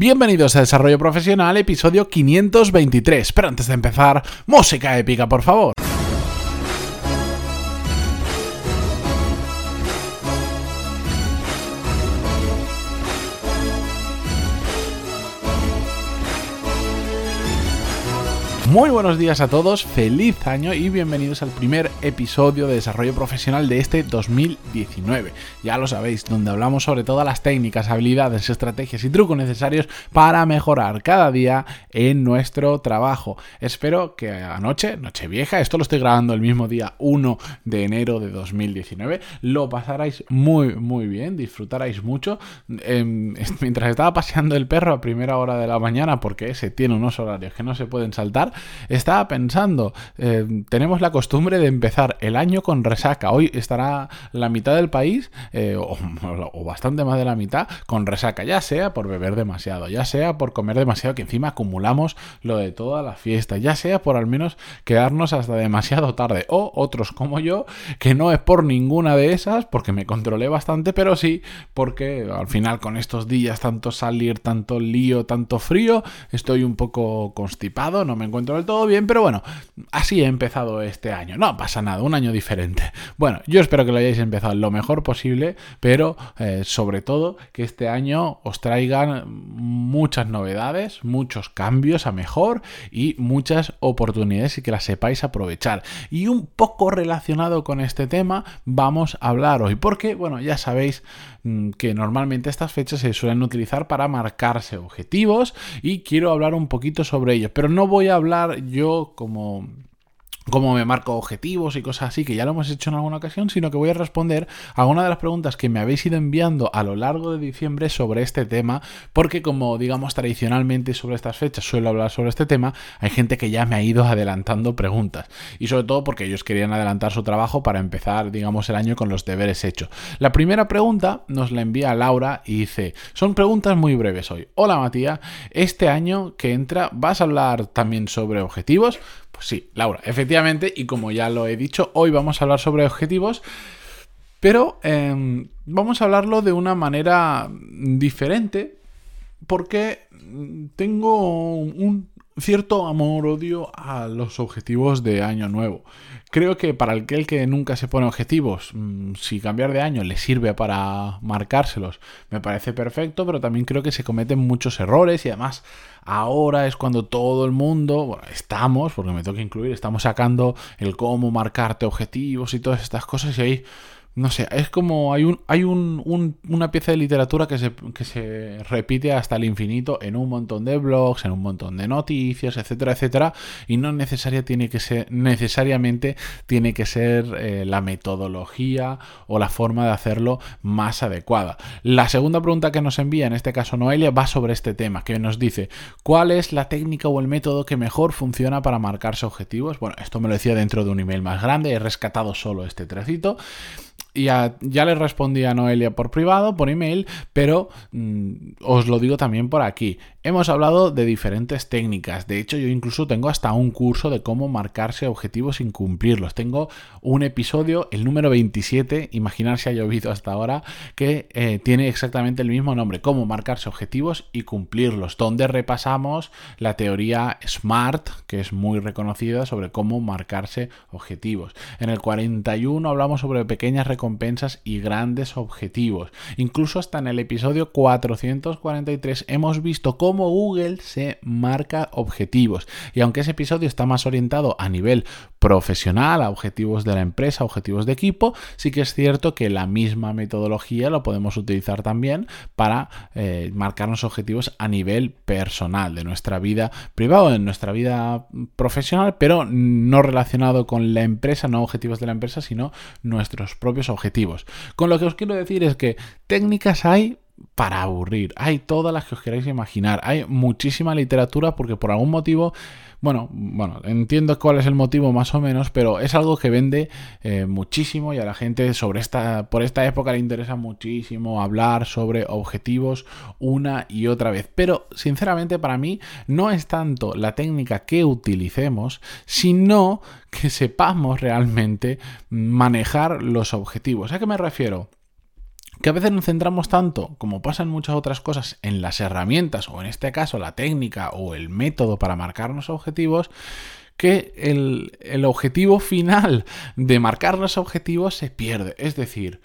Bienvenidos a Desarrollo Profesional, episodio 523. Pero antes de empezar, música épica, por favor. Muy buenos días a todos, feliz año y bienvenidos al primer episodio de desarrollo profesional de este 2019. Ya lo sabéis, donde hablamos sobre todas las técnicas, habilidades, estrategias y trucos necesarios para mejorar cada día en nuestro trabajo. Espero que anoche, noche vieja, esto lo estoy grabando el mismo día 1 de enero de 2019, lo pasarais muy muy bien, disfrutarais mucho. Em, mientras estaba paseando el perro a primera hora de la mañana, porque ese tiene unos horarios que no se pueden saltar, estaba pensando, eh, tenemos la costumbre de empezar el año con resaca. Hoy estará la mitad del país, eh, o, o, bastante más de la mitad, con resaca, ya sea por beber demasiado, ya sea por comer demasiado, que encima acumulamos lo de toda la fiesta, ya sea por al menos quedarnos hasta demasiado tarde, o otros como yo, que no es por ninguna de esas, porque me controlé bastante, pero sí porque al final con estos días, tanto salir, tanto lío, tanto frío, estoy un poco constipado, no me encuentro del todo bien, pero bueno, así he empezado este año. No pasa nada, un año diferente. Bueno, yo espero que lo hayáis empezado lo mejor posible, pero eh, sobre todo que este año os traigan muchas novedades, muchos cambios a mejor y muchas oportunidades y que las sepáis aprovechar. Y un poco relacionado con este tema vamos a hablar hoy, porque, bueno, ya sabéis mm, que normalmente estas fechas se suelen utilizar para marcarse objetivos y quiero hablar un poquito sobre ello, pero no voy a hablar yo como cómo me marco objetivos y cosas así, que ya lo hemos hecho en alguna ocasión, sino que voy a responder a una de las preguntas que me habéis ido enviando a lo largo de diciembre sobre este tema, porque como digamos tradicionalmente sobre estas fechas suelo hablar sobre este tema, hay gente que ya me ha ido adelantando preguntas, y sobre todo porque ellos querían adelantar su trabajo para empezar, digamos, el año con los deberes hechos. La primera pregunta nos la envía Laura y dice, son preguntas muy breves hoy. Hola Matías, este año que entra, ¿vas a hablar también sobre objetivos? Pues sí, Laura, efectivamente, y como ya lo he dicho, hoy vamos a hablar sobre objetivos, pero em, vamos a hablarlo de una manera diferente, porque tengo un cierto amor-odio a los objetivos de año nuevo. Creo que para aquel que nunca se pone objetivos, mm, si cambiar de año le sirve para marcárselos, me parece perfecto, pero también creo que se cometen muchos errores y además ahora es cuando todo el mundo, bueno, estamos, porque me toca incluir, estamos sacando el cómo marcarte objetivos y todas estas cosas y ahí no sé, es como hay, un, hay un, una pieza de literatura que se, que se repite hasta el infinito en un montón de blogs, en un montón de noticias, etcétera, etcétera, y no necesaria tiene que ser, necesariamente tiene que ser eh, la metodología o la forma de hacerlo más adecuada. La segunda pregunta que nos envía, en este caso Noelia, va sobre este tema, que nos dice, ¿cuál es la técnica o el método que mejor funciona para marcarse objetivos? Bueno, esto me lo decía dentro de un email más grande, he rescatado solo este trocito y ya, le respondí a Noelia por privado, por email, pero mm, os lo digo también por aquí. Hemos hablado de diferentes técnicas. De hecho, yo incluso tengo hasta un curso de cómo marcarse objetivos sin cumplirlos. Tengo un episodio, el número 27, imaginar si ha llovido hasta ahora, que eh, tiene exactamente el mismo nombre, cómo marcarse objetivos y cumplirlos, donde repasamos la teoría SMART, que es muy reconocida sobre cómo marcarse objetivos. En el 41 hablamos sobre pequeñas y grandes objetivos. Incluso hasta en el episodio 443 hemos visto cómo Google se marca objetivos. Y aunque ese episodio está más orientado a nivel profesional, a objetivos de la empresa, objetivos de equipo, sí que es cierto que la misma metodología lo podemos utilizar también para eh, marcarnos objetivos a nivel personal, de nuestra vida privada, de nuestra vida profesional, pero no relacionado con la empresa, no objetivos de la empresa, sino nuestros propios objetivos. Con lo que os quiero decir es que técnicas hay para aburrir. Hay todas las que os queráis imaginar. Hay muchísima literatura porque por algún motivo, bueno, bueno, entiendo cuál es el motivo más o menos, pero es algo que vende eh, muchísimo y a la gente sobre esta, por esta época le interesa muchísimo hablar sobre objetivos una y otra vez. Pero sinceramente para mí no es tanto la técnica que utilicemos, sino que sepamos realmente manejar los objetivos. ¿A qué me refiero? Que a veces nos centramos tanto, como pasa en muchas otras cosas, en las herramientas o en este caso la técnica o el método para marcarnos objetivos, que el, el objetivo final de marcar los objetivos se pierde. Es decir,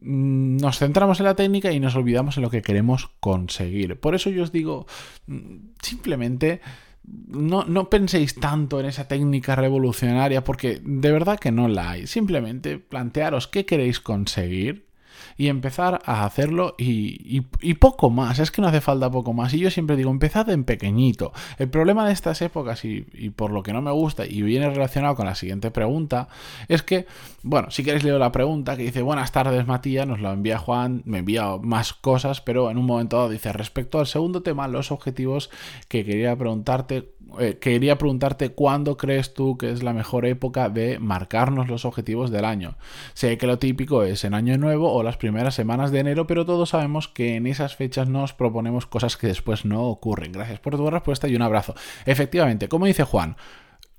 mm, nos centramos en la técnica y nos olvidamos en lo que queremos conseguir. Por eso yo os digo, mm, simplemente no, no, penséis tanto en esa técnica revolucionaria porque de verdad que no la hay. Simplemente plantearos qué queréis conseguir y empezar a hacerlo y, poco más, es que no hace falta poco más. Y yo siempre digo, empezad en pequeñito. El problema de estas épocas y, por lo que no me gusta y viene relacionado con la siguiente pregunta, es que, bueno, si queréis leer la pregunta que dice, buenas tardes Matías, nos lo envía Juan, me envía más cosas, pero en un momento dado dice, respecto al segundo tema, los objetivos que quería preguntarte, eh, quería preguntarte cuándo crees tú que es la mejor época de marcarnos los objetivos del año. Sé que lo típico es en año nuevo o las primeras semanas de enero, pero todos sabemos que en esas fechas nos proponemos cosas que después no ocurren. Gracias por tu respuesta y un abrazo. Efectivamente, como dice Juan,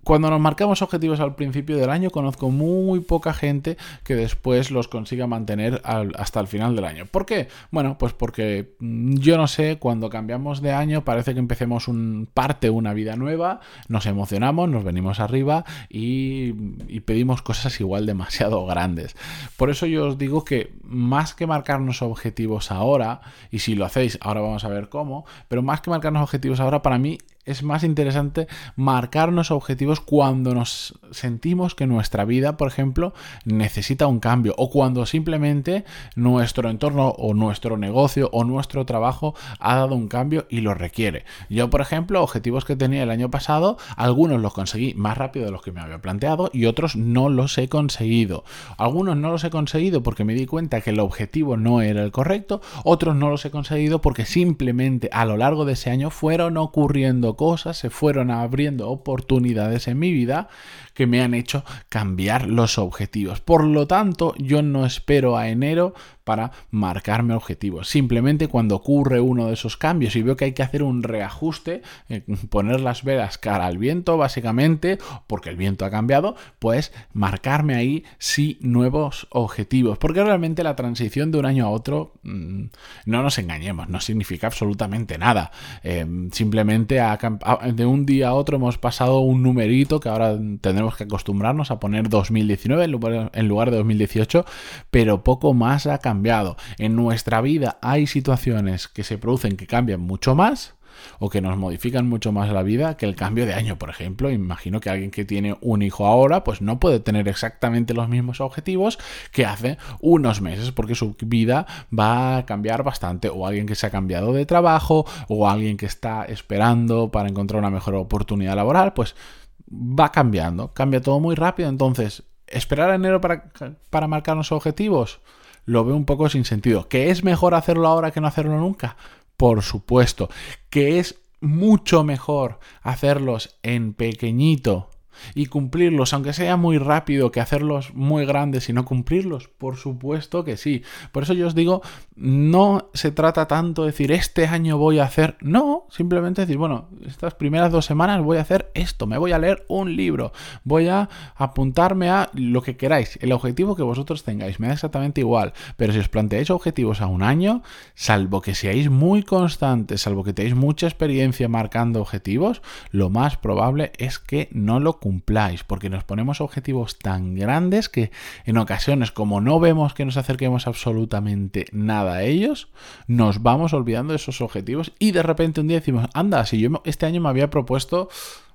cuando nos marcamos objetivos al principio del año, conozco muy poca gente que después los consiga mantener hasta el final del año. ¿Por qué? Bueno, pues porque mm, yo no sé, cuando cambiamos de año parece que empecemos un parte, una vida nueva, nos emocionamos, nos venimos arriba y, y pedimos cosas igual demasiado grandes. Por eso yo os digo que más que marcarnos objetivos ahora, y si lo hacéis, ahora vamos a ver cómo, pero más que marcarnos objetivos ahora, para mí es más interesante marcarnos objetivos cuando nos sentimos que nuestra vida, por ejemplo, necesita un cambio o cuando simplemente nuestro entorno o nuestro negocio o nuestro trabajo ha dado un cambio y lo requiere. Yo, por ejemplo, objetivos que tenía el año pasado, algunos los conseguí más rápido de los que me había planteado y otros no los he conseguido. Algunos no los he conseguido porque me di cuenta que el objetivo no era el correcto, otros no los he conseguido porque simplemente a lo largo de ese año fueron ocurriendo cosas, se fueron abriendo oportunidades en mi vida que me han hecho cambiar los objetivos. Por lo tanto, yo no espero a enero para marcarme objetivos. Simplemente cuando ocurre uno de esos cambios y veo que hay que hacer un reajuste, eh, poner las velas cara al viento, básicamente, porque el viento ha cambiado, pues marcarme ahí sí nuevos objetivos. Porque realmente la transición de un año a otro, mm, no nos engañemos, no significa absolutamente nada. Eh, simplemente de un día a otro hemos pasado un numerito que ahora tendremos que acostumbrarnos a poner 2019 en lugar, de 2018, pero poco más ha cambiado. En nuestra vida hay situaciones que se producen que cambian mucho más o que nos modifican mucho más la vida que el cambio de año, por ejemplo. Imagino que alguien que tiene un hijo ahora, pues no puede tener exactamente los mismos objetivos que hace unos meses, porque su vida va a cambiar bastante. O alguien que se ha cambiado de trabajo, o alguien que está esperando para encontrar una mejor oportunidad laboral, pues va cambiando, cambia todo muy rápido, entonces, esperar a enero para, para marcarnos objetivos, lo veo un poco sin sentido. ¿Que es mejor hacerlo ahora que no hacerlo nunca? Por supuesto. ¿Que es mucho mejor hacerlos en pequeñito y cumplirlos, aunque sea muy rápido que hacerlos muy grandes y no cumplirlos? Por supuesto que sí. Por eso yo os digo, no se trata tanto de decir este año voy a hacer, no, simplemente decir, bueno, estas primeras dos semanas voy a hacer esto, me voy a leer un libro, voy a apuntarme a lo que queráis, el objetivo que vosotros tengáis, me da exactamente igual, pero si os planteáis objetivos a un año, salvo que seáis muy constantes, salvo que tenéis mucha experiencia marcando objetivos, lo más probable es que no lo cumpláis, porque nos ponemos objetivos tan grandes que en ocasiones, como no vemos que nos acerquemos absolutamente nada a ellos, nos vamos olvidando de esos objetivos y de repente un día decimos, anda, si yo este año me había propuesto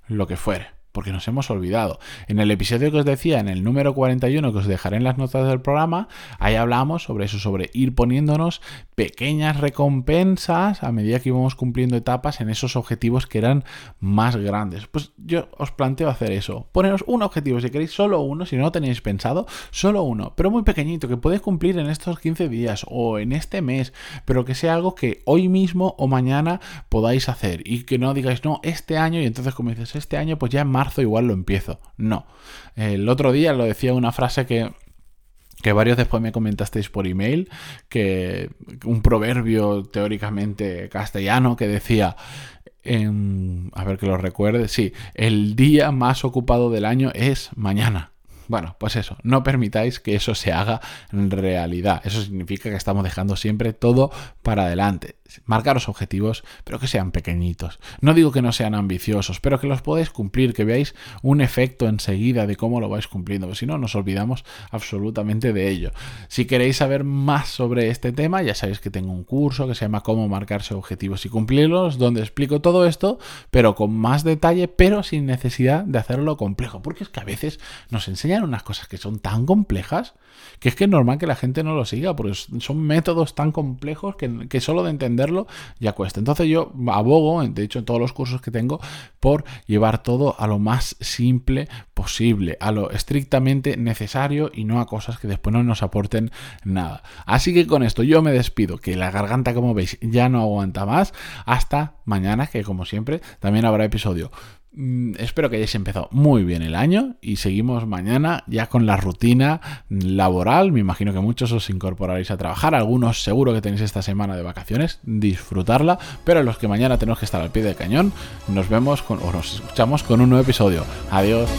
lo que fuere porque nos hemos olvidado. En el episodio que os decía, en el número 41 que os dejaré en las notas del programa, ahí hablamos sobre eso, sobre ir poniéndonos pequeñas recompensas a medida que íbamos cumpliendo etapas en esos objetivos que eran más grandes. Pues yo os planteo hacer eso. Poneros un objetivo, si queréis solo uno, si no lo tenéis pensado, solo uno, pero muy pequeñito, que podéis cumplir en estos 15 días o en este mes, pero que sea algo que hoy mismo o mañana podáis hacer y que no digáis, no, este año, y entonces como dices, este año, pues ya más marzo igual lo empiezo. No. El otro día lo decía una frase que que varios después me comentasteis por email, que un proverbio teóricamente castellano que decía, a ver que lo recuerde, sí, el día más ocupado del año es mañana. Bueno, pues eso, no permitáis que eso se haga realidad. Eso significa que estamos dejando siempre todo para adelante. Marcaros objetivos, pero que sean pequeñitos. No digo que no sean ambiciosos, pero que los podáis cumplir, que veáis un efecto enseguida de cómo lo vais cumpliendo, porque si no nos olvidamos absolutamente de ello. Si queréis saber más sobre este tema, ya sabéis que tengo un curso que se llama Cómo marcarse objetivos y cumplirlos, donde explico todo esto, pero con más detalle, pero sin necesidad de hacerlo complejo, porque es que a veces nos enseñan unas cosas que son tan complejas que es que es normal que la gente no lo siga, porque son métodos tan complejos que, solo de ya cuesta. Entonces yo abogo, de hecho en todos los cursos que tengo, por llevar todo a lo más simple posible, a lo estrictamente necesario y no a cosas que después no nos aporten nada. Así que con esto yo me despido, que la garganta como veis ya no aguanta más, hasta mañana, que como siempre también habrá episodio. Mm, espero que hayáis empezado muy bien el año y seguimos mañana ya con la rutina laboral. Me imagino que muchos os incorporaréis a trabajar, algunos seguro que tenéis esta semana de vacaciones, disfrutarla, pero los que mañana tenemos que estar al pie del cañón, nos vemos o nos escuchamos con un nuevo episodio. Adiós.